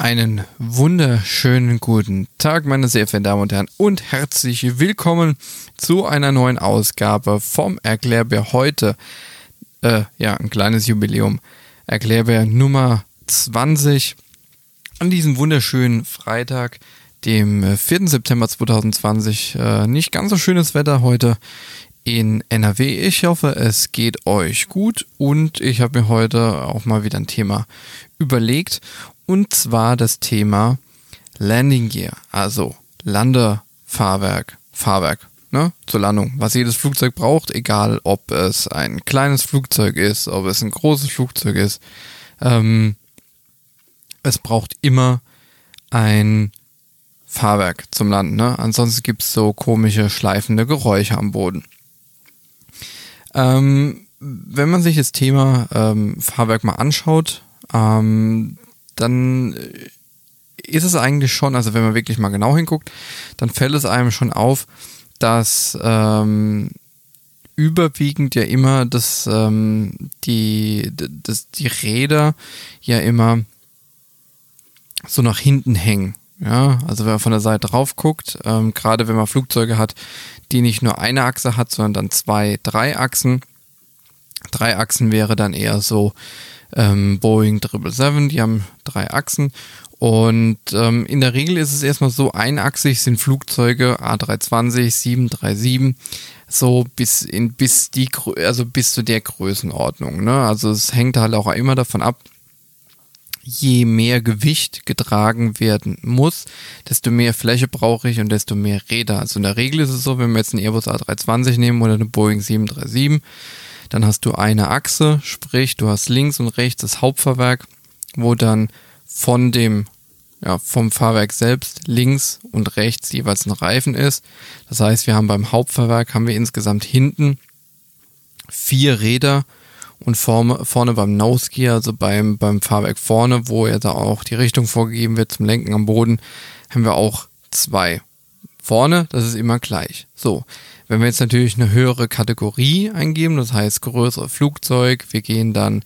Einen wunderschönen guten Tag, meine sehr verehrten Damen und Herren, und herzlich willkommen zu einer neuen Ausgabe vom Erklärbär heute. Äh, ja, ein kleines Jubiläum. Erklärbär Nummer 20 an diesem wunderschönen Freitag, dem 4. Äh, September 2020. Äh, nicht ganz so schönes Wetter heute in NRW. Ich hoffe, es geht euch gut und ich habe mir heute auch mal wieder ein Thema überlegt und zwar das Thema Landing Gear, also Landefahrwerk, Fahrwerk ne, zur Landung, was jedes Flugzeug braucht, egal ob es ein kleines Flugzeug ist, ob es ein großes Flugzeug ist. Ähm, es braucht immer ein Fahrwerk zum Landen. Ne? Ansonsten gibt es so komische schleifende Geräusche am Boden. Ähm, wenn man sich das Thema ähm, Fahrwerk mal anschaut, ähm, dann ist es eigentlich schon, also wenn man wirklich mal genau hinguckt, dann fällt es einem schon auf, dass ähm, überwiegend ja immer das, ähm, die, das, die Räder ja immer so nach hinten hängen. Ja, also wenn man von der Seite drauf guckt, ähm, gerade wenn man Flugzeuge hat, die nicht nur eine Achse hat, sondern dann zwei, drei Achsen. Drei Achsen wäre dann eher so ähm, Boeing 777, die haben drei Achsen. Und ähm, in der Regel ist es erstmal so, einachsig sind Flugzeuge A320, 737, so bis in bis die also bis zu der Größenordnung. Ne? Also es hängt halt auch immer davon ab, je mehr Gewicht getragen werden muss, desto mehr Fläche brauche ich und desto mehr Räder. Also in der Regel ist es so, wenn wir jetzt einen Airbus A320 nehmen oder eine Boeing 737, dann hast du eine Achse, sprich du hast links und rechts das Hauptfahrwerk, wo dann von dem ja, vom Fahrwerk selbst links und rechts jeweils ein Reifen ist. Das heißt, wir haben beim Hauptfahrwerk haben wir insgesamt hinten vier Räder und vorne, vorne beim Nose Gear, also beim, beim Fahrwerk vorne, wo ja da auch die Richtung vorgegeben wird zum Lenken am Boden, haben wir auch zwei. Vorne, das ist immer gleich. So, wenn wir jetzt natürlich eine höhere Kategorie eingeben, das heißt größere Flugzeug, wir gehen dann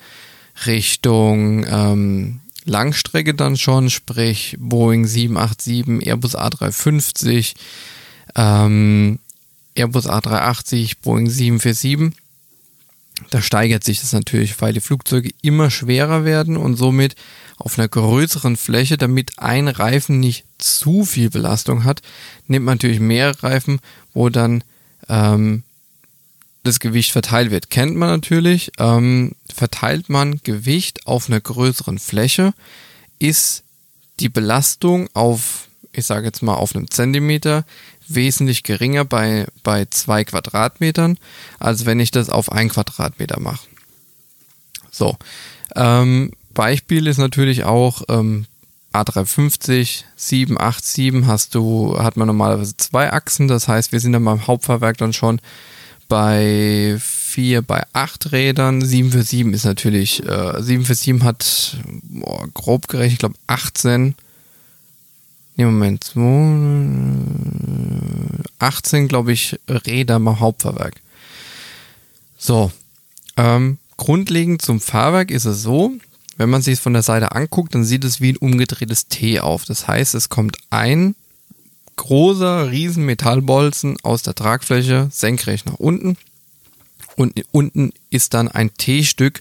Richtung ähm, Langstrecke dann schon, sprich Boeing 787, Airbus A350, ähm, Airbus A380, Boeing 747 da steigert sich das natürlich, weil die Flugzeuge immer schwerer werden und somit auf einer größeren Fläche, damit ein Reifen nicht zu viel Belastung hat, nimmt man natürlich mehr Reifen, wo dann ähm, das Gewicht verteilt wird. Kennt man natürlich. Ähm, verteilt man Gewicht auf einer größeren Fläche, ist die Belastung auf, ich sage jetzt mal auf einem Zentimeter, wesentlich geringer bei, bei zwei Quadratmetern, als wenn ich das auf ein Quadratmeter mache. So, ähm, Beispiel ist natürlich auch ähm, A350, 787 hast du, hat man normalerweise zwei Achsen, das heißt, wir sind dann beim Hauptfahrwerk dann schon bei vier, bei acht Rädern. 747 ist natürlich, äh, 747 hat boah, grob gerechnet, ich glaube 18 Nee, Moment. 18, glaube ich, Räder mal Hauptfahrwerk. So. Ähm, grundlegend zum Fahrwerk ist es so, wenn man sich es von der Seite anguckt, dann sieht es wie ein umgedrehtes T auf. Das heißt, es kommt ein großer, riesen Metallbolzen aus der Tragfläche senkrecht nach unten. Und unten ist dann ein T-Stück,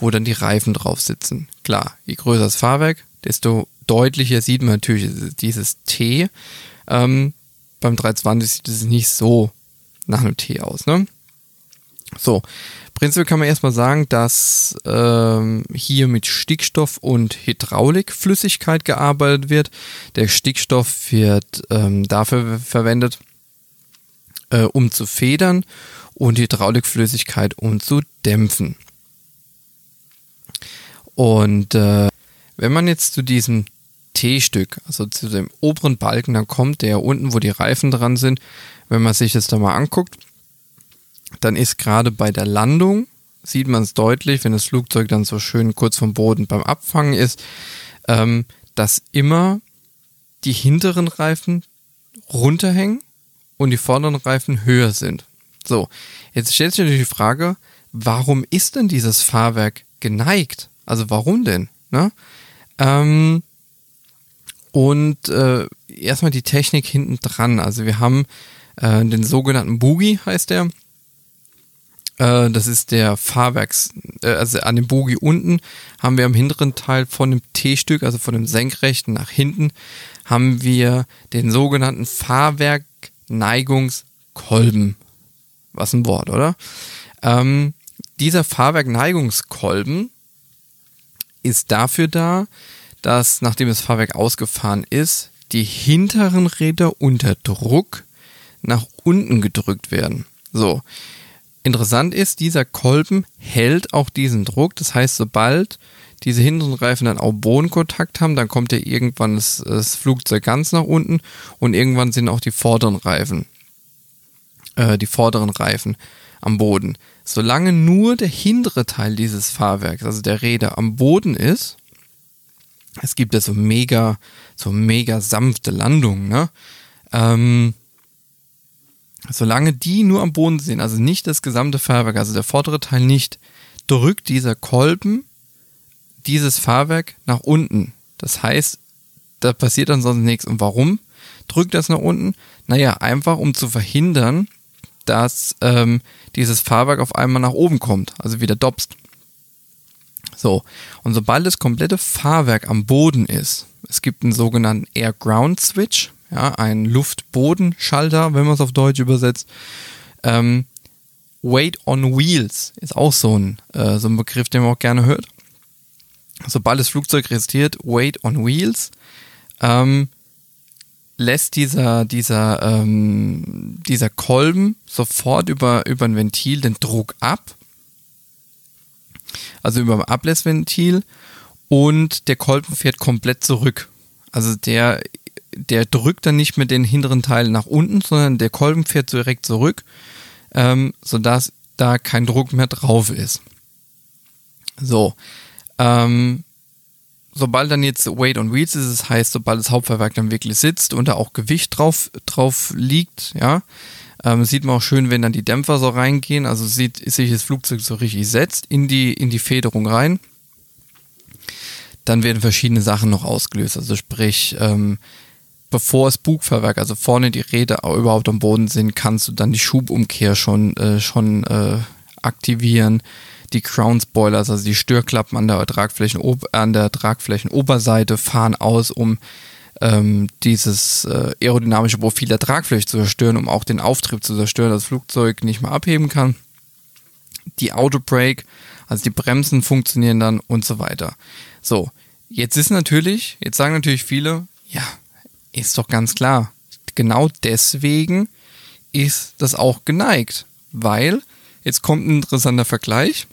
wo dann die Reifen drauf sitzen. Klar, je größer das Fahrwerk, desto deutlicher sieht man natürlich dieses T. Ähm, beim 320 sieht es nicht so nach einem T aus. Ne? So, prinzipiell kann man erstmal sagen, dass ähm, hier mit Stickstoff und Hydraulikflüssigkeit gearbeitet wird. Der Stickstoff wird ähm, dafür verwendet, äh, um zu federn und Hydraulikflüssigkeit um zu dämpfen. Und äh, wenn man jetzt zu diesem T-Stück, also zu dem oberen Balken, dann kommt der unten, wo die Reifen dran sind. Wenn man sich das da mal anguckt, dann ist gerade bei der Landung, sieht man es deutlich, wenn das Flugzeug dann so schön kurz vom Boden beim Abfangen ist, ähm, dass immer die hinteren Reifen runterhängen und die vorderen Reifen höher sind. So, jetzt stellt sich natürlich die Frage, warum ist denn dieses Fahrwerk geneigt? Also warum denn? Ne? Ähm, Und äh, erstmal die Technik hinten dran. Also wir haben äh, den sogenannten Boogie, heißt der. Äh, das ist der Fahrwerks, äh, also an dem Boogie unten haben wir am hinteren Teil von dem T-Stück, also von dem senkrechten nach hinten, haben wir den sogenannten Fahrwerkneigungskolben. Was ein Wort, oder? Ähm, dieser Fahrwerkneigungskolben ist dafür da, dass nachdem das Fahrwerk ausgefahren ist, die hinteren Räder unter Druck nach unten gedrückt werden. So. Interessant ist, dieser Kolben hält auch diesen Druck. Das heißt, sobald diese hinteren Reifen dann auch Bodenkontakt haben, dann kommt ja irgendwann das, das Flugzeug ganz nach unten und irgendwann sind auch die vorderen Reifen, äh, die vorderen Reifen am Boden. Solange nur der hintere Teil dieses Fahrwerks, also der Räder, am Boden ist, es gibt ja so mega, so mega sanfte Landungen, ne? Ähm, solange die nur am Boden sind, also nicht das gesamte Fahrwerk, also der vordere Teil nicht, drückt dieser Kolben dieses Fahrwerk nach unten. Das heißt, da passiert dann sonst nichts. Und warum drückt das nach unten? Naja, einfach um zu verhindern, dass ähm, dieses Fahrwerk auf einmal nach oben kommt, also wieder dopst. So, und sobald das komplette Fahrwerk am Boden ist, es gibt einen sogenannten Air-Ground-Switch, ja, ein Luft-Boden-Schalter, wenn man es auf Deutsch übersetzt. Ähm, Weight on Wheels ist auch so ein, äh, so ein Begriff, den man auch gerne hört. Sobald das Flugzeug registriert, Weight on Wheels, ähm, lässt dieser, dieser, ähm, dieser Kolben sofort über, über ein Ventil den Druck ab. Also über ein Ablässventil und der Kolben fährt komplett zurück. Also der, der drückt dann nicht mehr den hinteren Teil nach unten, sondern der Kolben fährt direkt zurück, ähm, sodass da kein Druck mehr drauf ist. So. Ähm, sobald dann jetzt Weight on Wheels ist, das heißt, sobald das Hauptfahrwerk dann wirklich sitzt und da auch Gewicht drauf, drauf liegt, ja, ähm, sieht man auch schön, wenn dann die Dämpfer so reingehen, also sieht sich das Flugzeug so richtig setzt in die, in die Federung rein. Dann werden verschiedene Sachen noch ausgelöst, also sprich, ähm, bevor das Bugfahrwerk, also vorne die Räder überhaupt am Boden sind, kannst du dann die Schubumkehr schon, äh, schon äh, aktivieren die Crown Spoilers, also die Störklappen an der, Tragflächen, an der Tragflächenoberseite fahren aus, um ähm, dieses äh, aerodynamische Profil der Tragfläche zu zerstören, um auch den Auftrieb zu zerstören, dass das Flugzeug nicht mehr abheben kann. Die Autobrake, also die Bremsen funktionieren dann und so weiter. So, jetzt ist natürlich, jetzt sagen natürlich viele, ja, ist doch ganz klar. Genau deswegen ist das auch geneigt, weil jetzt kommt ein interessanter Vergleich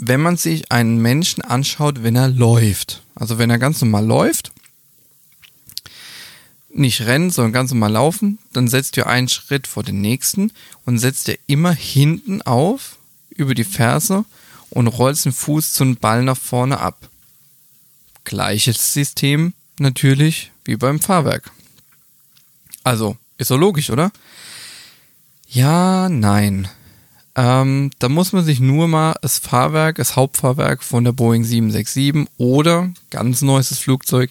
wenn man sich einen Menschen anschaut, wenn er läuft, also wenn er ganz normal läuft, nicht rennen, sondern ganz normal laufen, dann setzt ihr einen Schritt vor den nächsten und setzt ihr immer hinten auf, über die Ferse und rollt den Fuß zum Ball nach vorne ab. Gleiches System natürlich wie beim Fahrwerk. Also, ist so logisch, oder? Ja, nein. Ähm, da muss man sich nur mal das Fahrwerk, das Hauptfahrwerk von der Boeing 767 oder ganz neuestes Flugzeug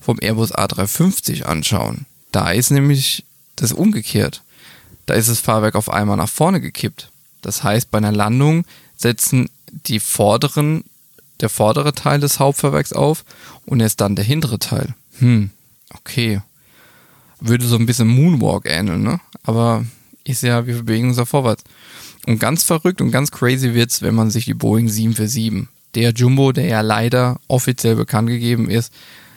vom Airbus A350 anschauen. Da ist nämlich das umgekehrt. Da ist das Fahrwerk auf einmal nach vorne gekippt. Das heißt, bei einer Landung setzen die vorderen, der vordere Teil des Hauptfahrwerks auf und erst dann der hintere Teil. Hm, okay. Würde so ein bisschen Moonwalk ähneln, ne? Aber ist ja, wir bewegen uns ja vorwärts. Und ganz verrückt und ganz crazy wird's, wenn man sich die Boeing 747, der Jumbo, der ja leider offiziell bekannt gegeben ist,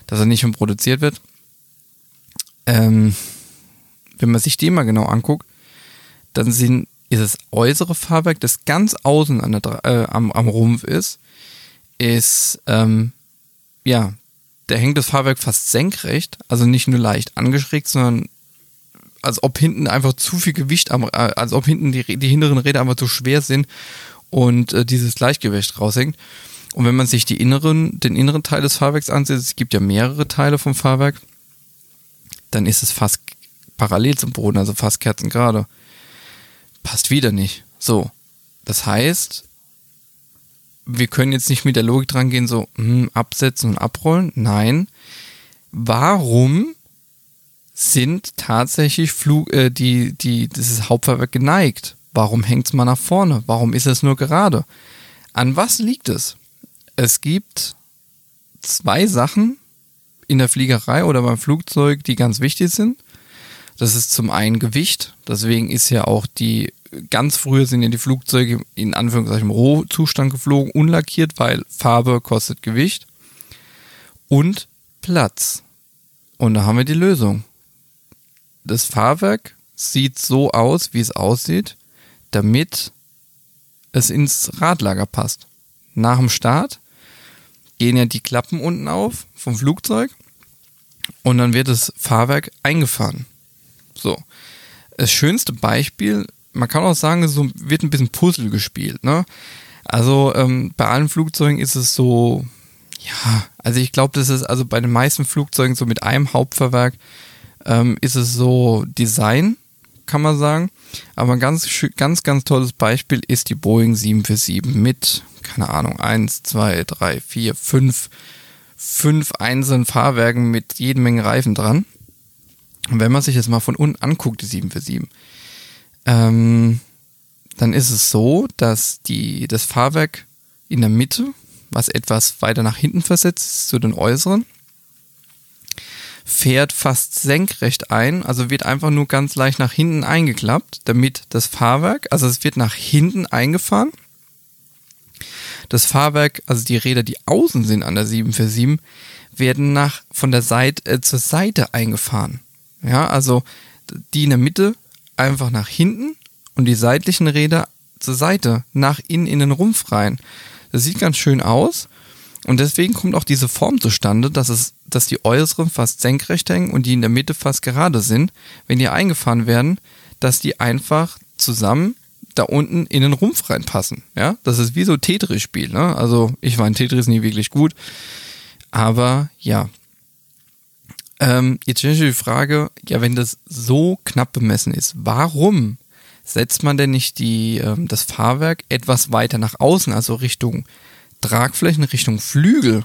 dass er nicht mehr produziert wird. Ähm, wenn man sich den mal genau anguckt, dann sind, ist das äußere Fahrwerk, das ganz außen der, äh, am, am Rumpf ist, ist, ähm, ja, da hängt das Fahrwerk fast senkrecht, also nicht nur leicht angeschrägt, sondern als ob hinten einfach zu viel Gewicht am, äh, als ob hinten die, die hinteren Räder einfach zu schwer sind und äh, dieses Gleichgewicht raushängt. Und wenn man sich die inneren, den inneren Teil des Fahrwerks ansieht, es gibt ja mehrere Teile vom Fahrwerk, dann ist es fast parallel zum Boden, also fast kerzengerade. Passt wieder nicht. So. Das heißt, wir können jetzt nicht mit der Logik dran gehen, so hm, absetzen und abrollen. Nein. warum sind tatsächlich Flug, äh, die, die, dieses Hauptfahrwerk geneigt? Warum hängt es mal nach vorne? Warum ist es nur gerade? An was liegt es? Es gibt zwei Sachen in der Fliegerei oder beim Flugzeug, die ganz wichtig sind. Das ist zum einen Gewicht. Deswegen ist ja auch die, ganz früher sind ja die Flugzeuge in Anführungszeichen im Rohzustand geflogen, unlackiert, weil Farbe kostet Gewicht. Und Platz. Und da haben wir die Lösung. Das Fahrwerk sieht so aus, wie es aussieht, damit es ins Radlager passt. Nach dem Start gehen ja die Klappen unten auf vom Flugzeug und dann wird das Fahrwerk eingefahren. So. Das schönste Beispiel, man kann auch sagen, so wird ein bisschen Puzzle gespielt. Ne? Also ähm, bei allen Flugzeugen ist es so, ja, also ich glaube, das ist also bei den meisten Flugzeugen so mit einem Hauptfahrwerk ähm, ist es so Design, kann man sagen. Aber ein ganz, ganz, ganz tolles Beispiel ist die Boeing 747 mit, keine Ahnung, 1, 2, 3, 4, 5, fünf einzelnen Fahrwerken mit jede Menge Reifen dran. Und wenn man sich das mal von unten anguckt, die 747, ähm, dann ist es so, dass die, das Fahrwerk in der Mitte, was etwas weiter nach hinten versetzt ist, zu den äußeren, fährt fast senkrecht ein, also wird einfach nur ganz leicht nach hinten eingeklappt, damit das Fahrwerk, also es wird nach hinten eingefahren. Das Fahrwerk, also die Räder, die außen sind an der 747, werden nach von der Seite äh, zur Seite eingefahren. Ja, also die in der Mitte einfach nach hinten und die seitlichen Räder zur Seite nach innen in den Rumpf rein. Das sieht ganz schön aus und deswegen kommt auch diese Form zustande, dass es, dass die äußeren fast senkrecht hängen und die in der Mitte fast gerade sind, wenn die eingefahren werden, dass die einfach zusammen da unten in den Rumpf reinpassen. Ja, das ist wie so Tetris-Spiel. Ne? Also ich war in Tetris nie wirklich gut, aber ja. Ähm, jetzt stelle ich die Frage, ja, wenn das so knapp bemessen ist, warum setzt man denn nicht die, ähm, das Fahrwerk etwas weiter nach außen, also Richtung Tragflächen Richtung Flügel,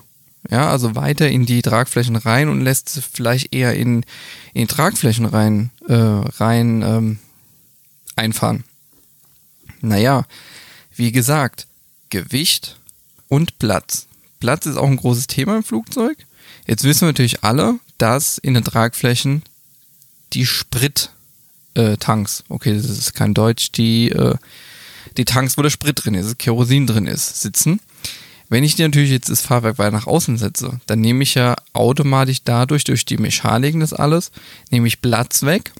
ja, also weiter in die Tragflächen rein und lässt sie vielleicht eher in, in Tragflächen rein, äh, rein ähm, einfahren. Naja, wie gesagt, Gewicht und Platz. Platz ist auch ein großes Thema im Flugzeug. Jetzt wissen wir natürlich alle, dass in den Tragflächen die Sprittanks, äh, okay, das ist kein Deutsch, die, äh, die Tanks, wo der Sprit drin ist, Kerosin drin ist, sitzen. Wenn ich natürlich jetzt das Fahrwerk weiter nach außen setze, dann nehme ich ja automatisch dadurch, durch die Mechaniken des alles, nehme ich Platz weg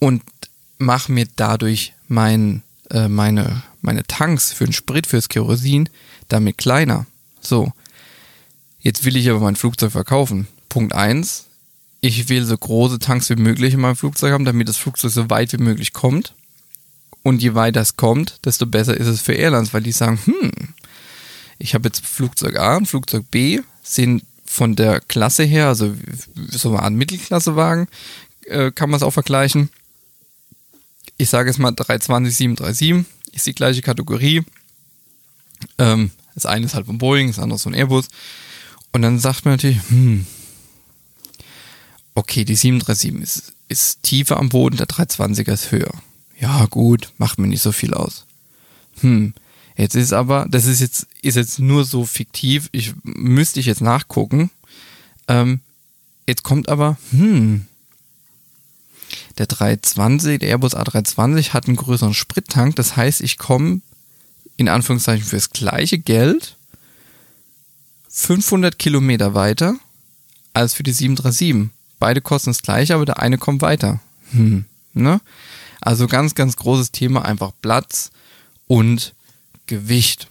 und mache mir dadurch mein, äh, meine, meine Tanks für den Sprit, fürs Kerosin damit kleiner. So. Jetzt will ich aber mein Flugzeug verkaufen. Punkt eins: Ich will so große Tanks wie möglich in meinem Flugzeug haben, damit das Flugzeug so weit wie möglich kommt. Und je weiter es kommt, desto besser ist es für Airlines, weil die sagen, hm, ich habe jetzt Flugzeug A und Flugzeug B, sind von der Klasse her, also so eine Art Mittelklassewagen, äh, kann man es auch vergleichen. Ich sage jetzt mal 320, 737, ist die gleiche Kategorie. Ähm, das eine ist halt von Boeing, das andere ist von Airbus. Und dann sagt man natürlich, hm, okay, die 737 ist, ist tiefer am Boden, der 320er ist höher ja gut, macht mir nicht so viel aus. Hm, jetzt ist aber, das ist jetzt, ist jetzt nur so fiktiv, ich müsste ich jetzt nachgucken. Ähm, jetzt kommt aber, hm, der 320, der Airbus A320 hat einen größeren Sprittank, das heißt, ich komme in Anführungszeichen fürs gleiche Geld 500 Kilometer weiter als für die 737. Beide kosten das gleiche, aber der eine kommt weiter. Hm, ne? Also ganz, ganz großes Thema, einfach Platz und Gewicht.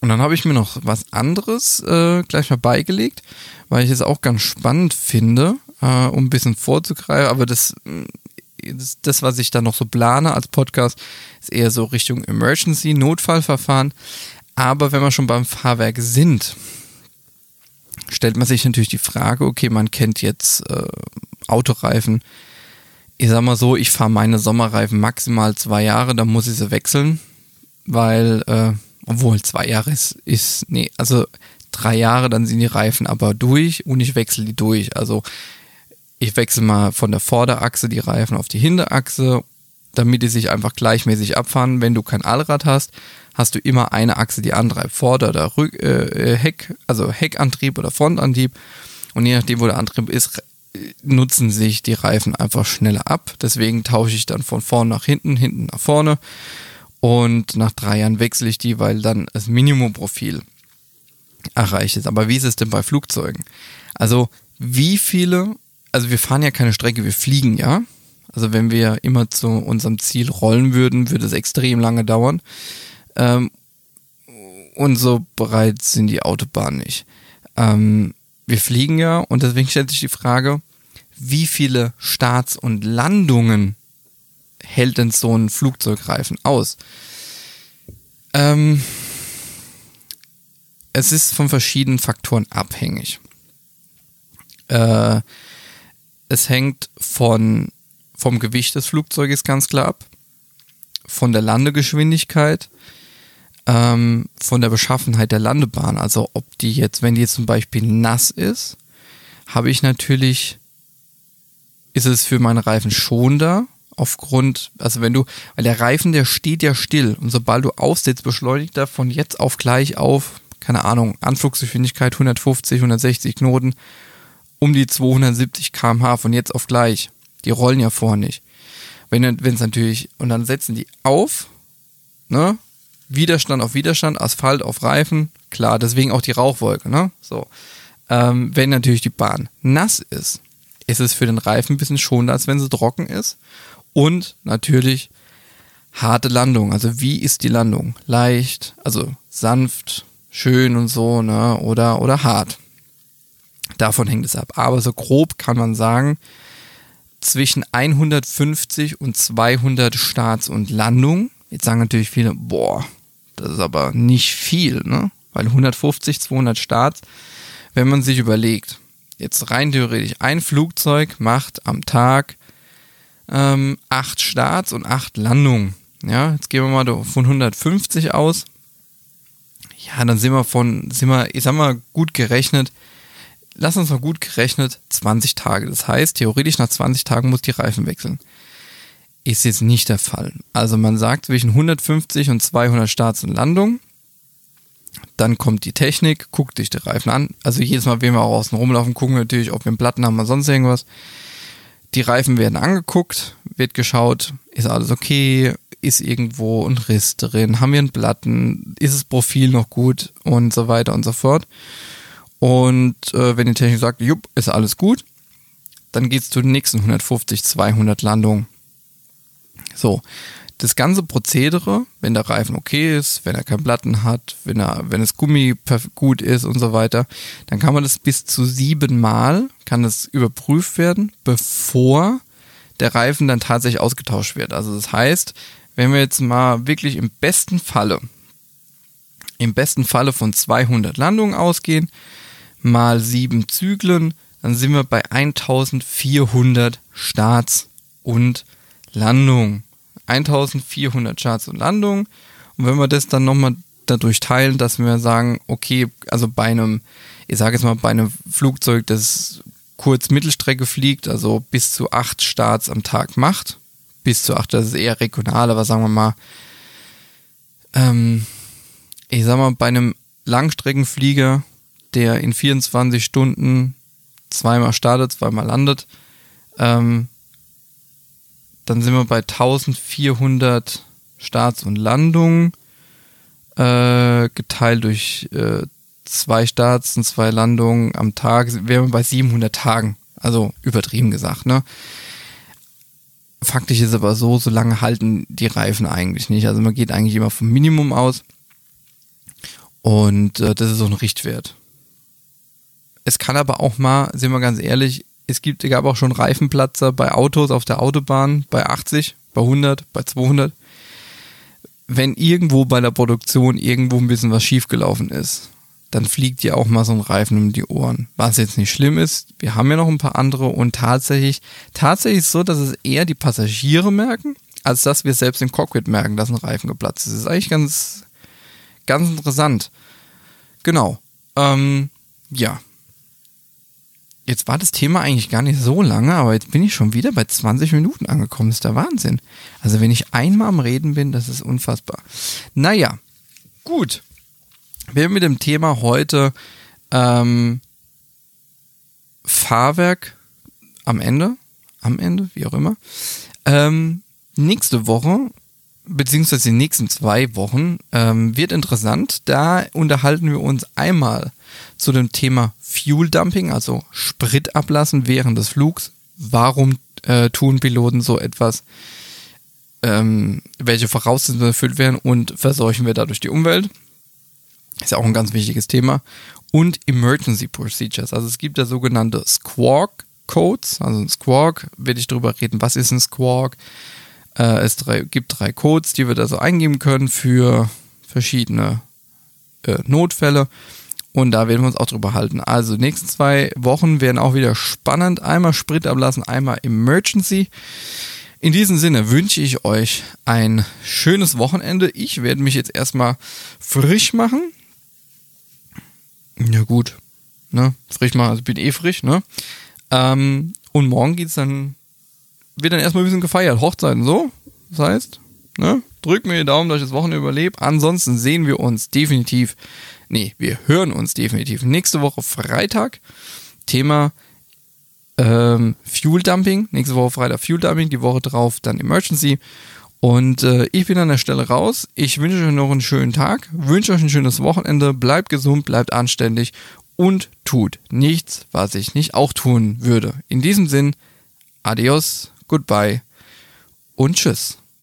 Und dann habe ich mir noch was anderes äh, gleich mal beigelegt, weil ich es auch ganz spannend finde, äh, um ein bisschen vorzugreifen. Aber das, das, das, was ich da noch so plane als Podcast, ist eher so Richtung Emergency, Notfallverfahren. Aber wenn wir schon beim Fahrwerk sind, stellt man sich natürlich die Frage, okay, man kennt jetzt äh, Autoreifen, ich sag mal so, ich fahre meine Sommerreifen maximal zwei Jahre, dann muss ich sie wechseln, weil, äh, obwohl zwei Jahre ist, ist, nee, also drei Jahre, dann sind die Reifen aber durch und ich wechsle die durch. Also ich wechsle mal von der Vorderachse die Reifen auf die Hinterachse, damit die sich einfach gleichmäßig abfahren. Wenn du kein Allrad hast, hast du immer eine Achse, die antreibt, Vorder- oder Rück, äh, Heck, also Heckantrieb oder Frontantrieb. Und je nachdem, wo der Antrieb ist, nutzen sich die Reifen einfach schneller ab. Deswegen tausche ich dann von vorne nach hinten, hinten nach vorne. Und nach drei Jahren wechsle ich die, weil dann das Minimumprofil erreicht ist. Aber wie ist es denn bei Flugzeugen? Also wie viele, also wir fahren ja keine Strecke, wir fliegen ja. Also wenn wir immer zu unserem Ziel rollen würden, würde es extrem lange dauern. Ähm, und so breit sind die Autobahnen nicht. Ähm, wir fliegen ja und deswegen stellt sich die Frage, wie viele Starts und Landungen hält denn so ein Flugzeugreifen aus? Ähm, es ist von verschiedenen Faktoren abhängig. Äh, es hängt von, vom Gewicht des Flugzeuges ganz klar ab, von der Landegeschwindigkeit, ähm, von der Beschaffenheit der Landebahn. Also ob die jetzt, wenn die jetzt zum Beispiel nass ist, habe ich natürlich, ist es für meine Reifen schon da, aufgrund, also wenn du, weil der Reifen, der steht ja still und sobald du aufsetzt, beschleunigt er von jetzt auf gleich auf, keine Ahnung, Anflugsgeschwindigkeit 150, 160 Knoten, um die 270 kmh von jetzt auf gleich. Die rollen ja vorher nicht. Wenn es natürlich, und dann setzen die auf, ne, Widerstand auf Widerstand, Asphalt auf Reifen, klar, deswegen auch die Rauchwolke, ne? So. Ähm, wenn natürlich die Bahn nass ist, ist es für den Reifen ein bisschen schonender, als wenn sie trocken ist. Und natürlich harte Landung. Also wie ist die Landung? Leicht, also sanft, schön und so, ne? Oder, oder hart. Davon hängt es ab. Aber so grob kann man sagen, zwischen 150 und 200 Starts und Landung. Jetzt sagen natürlich viele, boah, das ist aber nicht viel, ne? Weil 150, 200 Starts, wenn man sich überlegt, jetzt rein theoretisch, ein Flugzeug macht am Tag ähm, Starts und acht Landungen. Ja, jetzt gehen wir mal von 150 aus. Ja, dann sind wir von, sind wir, ich sag mal, gut gerechnet. Lass uns mal gut gerechnet 20 Tage. Das heißt, theoretisch nach 20 Tagen muss die Reifen wechseln ist jetzt nicht der Fall. Also man sagt zwischen 150 und 200 Starts und Landungen. Dann kommt die Technik, guckt sich die Reifen an. Also jedes Mal, wenn wir auch außen rumlaufen, gucken wir natürlich, ob wir einen Platten haben oder sonst irgendwas. Die Reifen werden angeguckt, wird geschaut, ist alles okay, ist irgendwo ein Riss drin, haben wir einen Platten, ist das Profil noch gut und so weiter und so fort. Und äh, wenn die Technik sagt, jupp, ist alles gut, dann geht es zu den nächsten 150, 200 Landungen. So, das ganze Prozedere, wenn der Reifen okay ist, wenn er keinen Platten hat, wenn er, wenn das Gummi gut ist und so weiter, dann kann man das bis zu siebenmal kann das überprüft werden, bevor der Reifen dann tatsächlich ausgetauscht wird. Also das heißt, wenn wir jetzt mal wirklich im besten Falle, im besten Falle von 200 Landungen ausgehen, mal sieben Zyklen, dann sind wir bei 1400 Starts und Landung. 1400 Charts und Landungen. Und wenn wir das dann nochmal dadurch teilen, dass wir sagen, okay, also bei einem, ich sage jetzt mal, bei einem Flugzeug, das kurz Mittelstrecke fliegt, also bis zu acht Starts am Tag macht, bis zu acht, das ist eher regional, aber sagen wir mal, ähm, ich sag mal, bei einem Langstreckenflieger, der in 24 Stunden zweimal startet, zweimal landet, ähm, dann sind wir bei 1400 Starts und Landungen, äh, geteilt durch äh, zwei Starts und zwei Landungen am Tag, wären wir bei 700 Tagen. Also übertrieben gesagt, ne? Faktisch ist aber so, so lange halten die Reifen eigentlich nicht. Also man geht eigentlich immer vom Minimum aus. Und äh, das ist so ein Richtwert. Es kann aber auch mal, sind wir ganz ehrlich, es gibt, gab auch schon Reifenplatzer bei Autos auf der Autobahn bei 80, bei 100, bei 200. Wenn irgendwo bei der Produktion irgendwo ein bisschen was schiefgelaufen ist, dann fliegt dir auch mal so ein Reifen um die Ohren. Was jetzt nicht schlimm ist, wir haben ja noch ein paar andere und tatsächlich, tatsächlich so, dass es eher die Passagiere merken, als dass wir selbst im Cockpit merken, dass ein Reifen geplatzt ist. Das ist eigentlich ganz, ganz interessant. Genau. Ähm, ja. Jetzt war das Thema eigentlich gar nicht so lange, aber jetzt bin ich schon wieder bei 20 Minuten angekommen. Das ist der Wahnsinn. Also wenn ich einmal am Reden bin, das ist unfassbar. Naja, gut. Wir haben mit dem Thema heute ähm, Fahrwerk am Ende, am Ende, wie auch immer. Ähm, nächste Woche, beziehungsweise die nächsten zwei Wochen, ähm, wird interessant. Da unterhalten wir uns einmal zu dem Thema Fuel Dumping, also Sprit ablassen während des Flugs. Warum äh, tun Piloten so etwas? Ähm, welche Voraussetzungen erfüllt werden und verseuchen wir dadurch die Umwelt? Ist ja auch ein ganz wichtiges Thema. Und Emergency Procedures. Also es gibt ja sogenannte Squawk Codes. Also ein Squawk, werde ich darüber reden, was ist ein Squawk. Äh, es drei, gibt drei Codes, die wir da so eingeben können für verschiedene äh, Notfälle. Und da werden wir uns auch drüber halten. Also, die nächsten zwei Wochen werden auch wieder spannend. Einmal Sprit ablassen, einmal Emergency. In diesem Sinne wünsche ich euch ein schönes Wochenende. Ich werde mich jetzt erstmal frisch machen. Ja, gut. Ne? Frisch machen, also bin eh frisch, ne? Ähm, und morgen geht's dann, wird dann erstmal ein bisschen gefeiert. Hochzeiten, so. Das heißt, ne? Drückt mir die Daumen, dass ich das Wochenende überlebe. Ansonsten sehen wir uns definitiv, nee, wir hören uns definitiv nächste Woche Freitag. Thema ähm, Fuel Dumping. Nächste Woche Freitag Fuel Dumping, die Woche drauf dann Emergency. Und äh, ich bin an der Stelle raus. Ich wünsche euch noch einen schönen Tag, wünsche euch ein schönes Wochenende, bleibt gesund, bleibt anständig und tut nichts, was ich nicht auch tun würde. In diesem Sinn, adios, goodbye und tschüss.